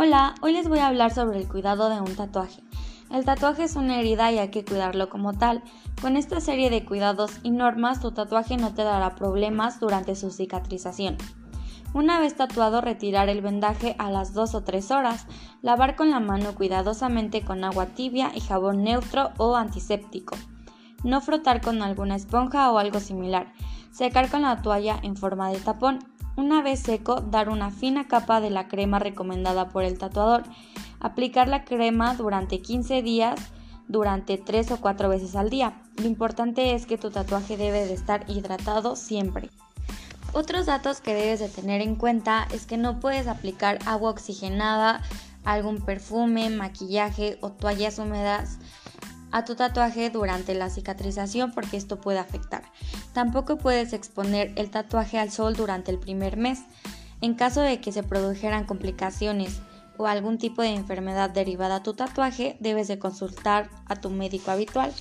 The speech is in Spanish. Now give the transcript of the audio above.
Hola, hoy les voy a hablar sobre el cuidado de un tatuaje. El tatuaje es una herida y hay que cuidarlo como tal. Con esta serie de cuidados y normas, tu tatuaje no te dará problemas durante su cicatrización. Una vez tatuado, retirar el vendaje a las 2 o 3 horas, lavar con la mano cuidadosamente con agua tibia y jabón neutro o antiséptico. No frotar con alguna esponja o algo similar. Secar con la toalla en forma de tapón una vez seco, dar una fina capa de la crema recomendada por el tatuador. Aplicar la crema durante 15 días, durante 3 o 4 veces al día. Lo importante es que tu tatuaje debe de estar hidratado siempre. Otros datos que debes de tener en cuenta es que no puedes aplicar agua oxigenada, algún perfume, maquillaje o toallas húmedas a tu tatuaje durante la cicatrización porque esto puede afectar. Tampoco puedes exponer el tatuaje al sol durante el primer mes. En caso de que se produjeran complicaciones o algún tipo de enfermedad derivada a tu tatuaje, debes de consultar a tu médico habitual.